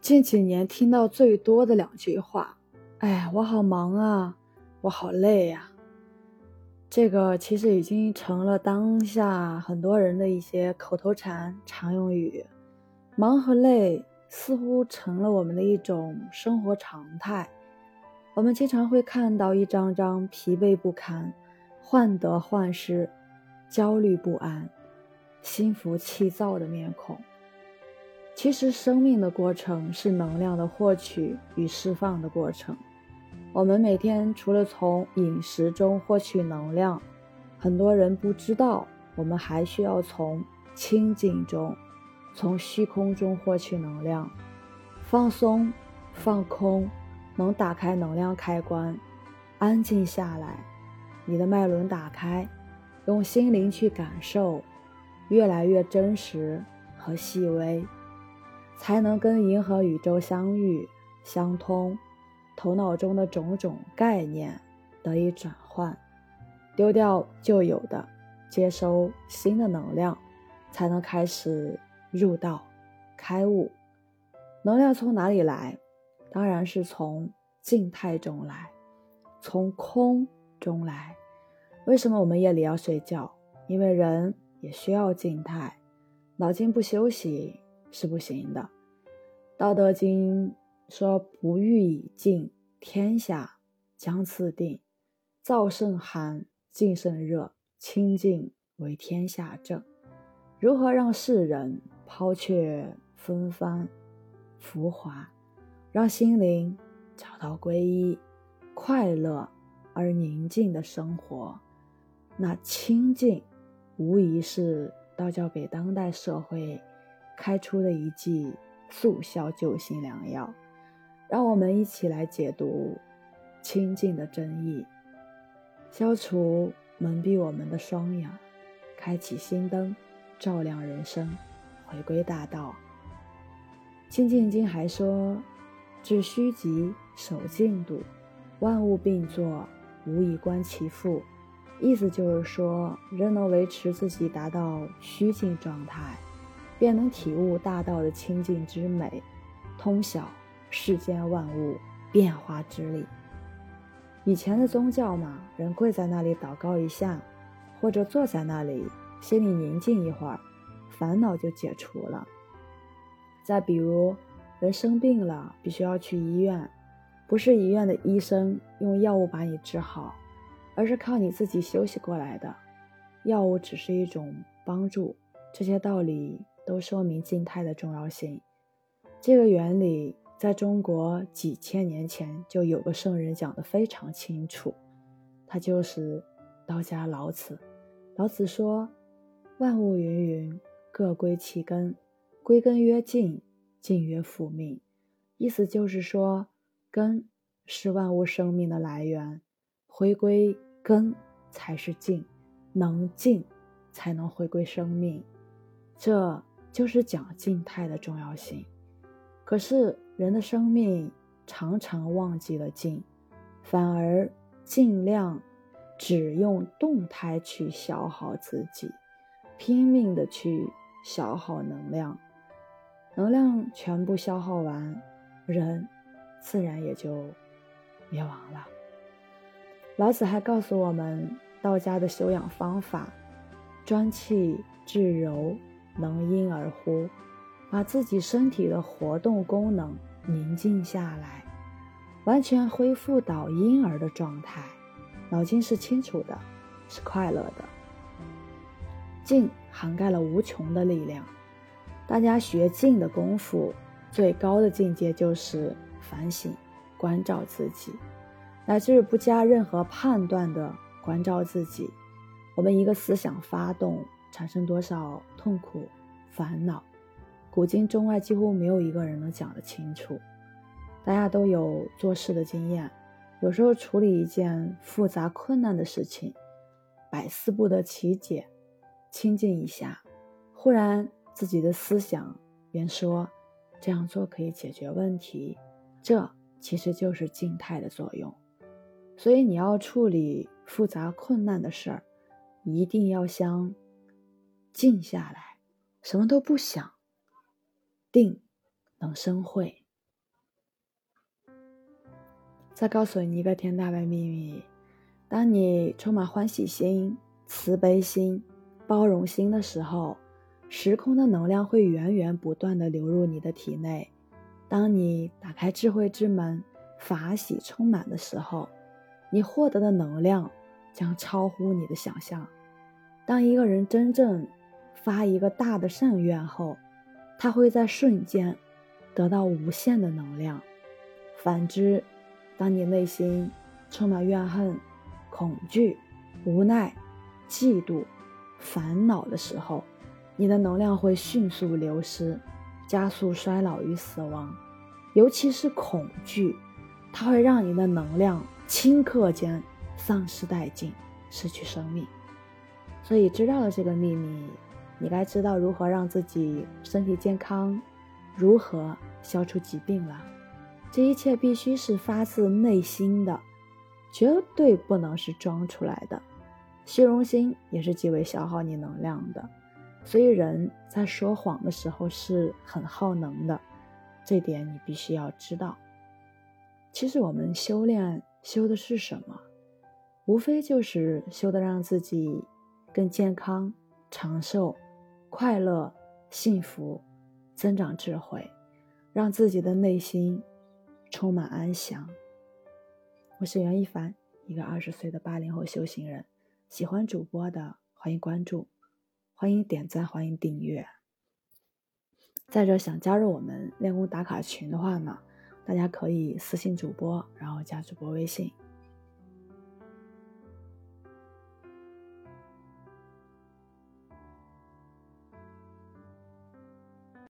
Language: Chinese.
近几年听到最多的两句话：“哎，我好忙啊，我好累呀。”这个其实已经成了当下很多人的一些口头禅、常用语。忙和累似乎成了我们的一种生活常态。我们经常会看到一张张疲惫不堪、患得患失、焦虑不安、心浮气躁的面孔。其实，生命的过程是能量的获取与释放的过程。我们每天除了从饮食中获取能量，很多人不知道，我们还需要从清静中、从虚空中获取能量。放松、放空，能打开能量开关，安静下来，你的脉轮打开，用心灵去感受，越来越真实和细微，才能跟银河宇宙相遇、相通。头脑中的种种概念得以转换，丢掉旧有的，接收新的能量，才能开始入道、开悟。能量从哪里来？当然是从静态中来，从空中来。为什么我们夜里要睡觉？因为人也需要静态，脑筋不休息是不行的。《道德经》。说不欲以静，天下将自定。燥甚寒，静甚热，清静为天下正。如何让世人抛却纷繁浮华，让心灵找到皈依、快乐而宁静的生活？那清静，无疑是道教给当代社会开出的一剂速效救心良药。让我们一起来解读清净的真意，消除蒙蔽我们的双眼，开启心灯，照亮人生，回归大道。清净经还说：“致虚极，守静笃，万物并作，无以观其复。”意思就是说，人能维持自己达到虚静状态，便能体悟大道的清净之美，通晓。世间万物变化之力。以前的宗教嘛，人跪在那里祷告一下，或者坐在那里心里宁静一会儿，烦恼就解除了。再比如，人生病了，必须要去医院，不是医院的医生用药物把你治好，而是靠你自己休息过来的。药物只是一种帮助，这些道理都说明静态的重要性。这个原理。在中国几千年前就有个圣人讲得非常清楚，他就是道家老子。老子说：“万物芸芸，各归其根，归根曰静，静曰复命。”意思就是说，根是万物生命的来源，回归根才是静，能静才能回归生命。这就是讲静态的重要性。可是。人的生命常常忘记了静，反而尽量只用动态去消耗自己，拼命的去消耗能量，能量全部消耗完，人自然也就灭亡了。老子还告诉我们道家的修养方法：专气致柔，能婴儿乎？把自己身体的活动功能。宁静下来，完全恢复到婴儿的状态，脑筋是清楚的，是快乐的。静涵盖了无穷的力量。大家学静的功夫，最高的境界就是反省、关照自己，乃至不加任何判断的关照自己。我们一个思想发动，产生多少痛苦、烦恼？古今中外几乎没有一个人能讲得清楚。大家都有做事的经验，有时候处理一件复杂困难的事情，百思不得其解，清静一下，忽然自己的思想便说这样做可以解决问题。这其实就是静态的作用。所以你要处理复杂困难的事儿，一定要先静下来，什么都不想。定能生慧。再告诉你一个天大的秘密：当你充满欢喜心、慈悲心、包容心的时候，时空的能量会源源不断的流入你的体内。当你打开智慧之门，法喜充满的时候，你获得的能量将超乎你的想象。当一个人真正发一个大的善愿后，他会在瞬间得到无限的能量。反之，当你内心充满怨恨、恐惧、无奈、嫉妒、烦恼的时候，你的能量会迅速流失，加速衰老与死亡。尤其是恐惧，它会让你的能量顷刻间丧失殆尽，失去生命。所以，知道了这个秘密，你该知道如何让自己身体健康，如何消除疾病了。这一切必须是发自内心的，绝对不能是装出来的。虚荣心也是极为消耗你能量的，所以人在说谎的时候是很耗能的，这点你必须要知道。其实我们修炼修的是什么？无非就是修的让自己更健康、长寿、快乐、幸福，增长智慧，让自己的内心。充满安详。我是袁一凡，一个二十岁的八零后修行人。喜欢主播的，欢迎关注，欢迎点赞，欢迎订阅。再者，想加入我们练功打卡群的话呢，大家可以私信主播，然后加主播微信。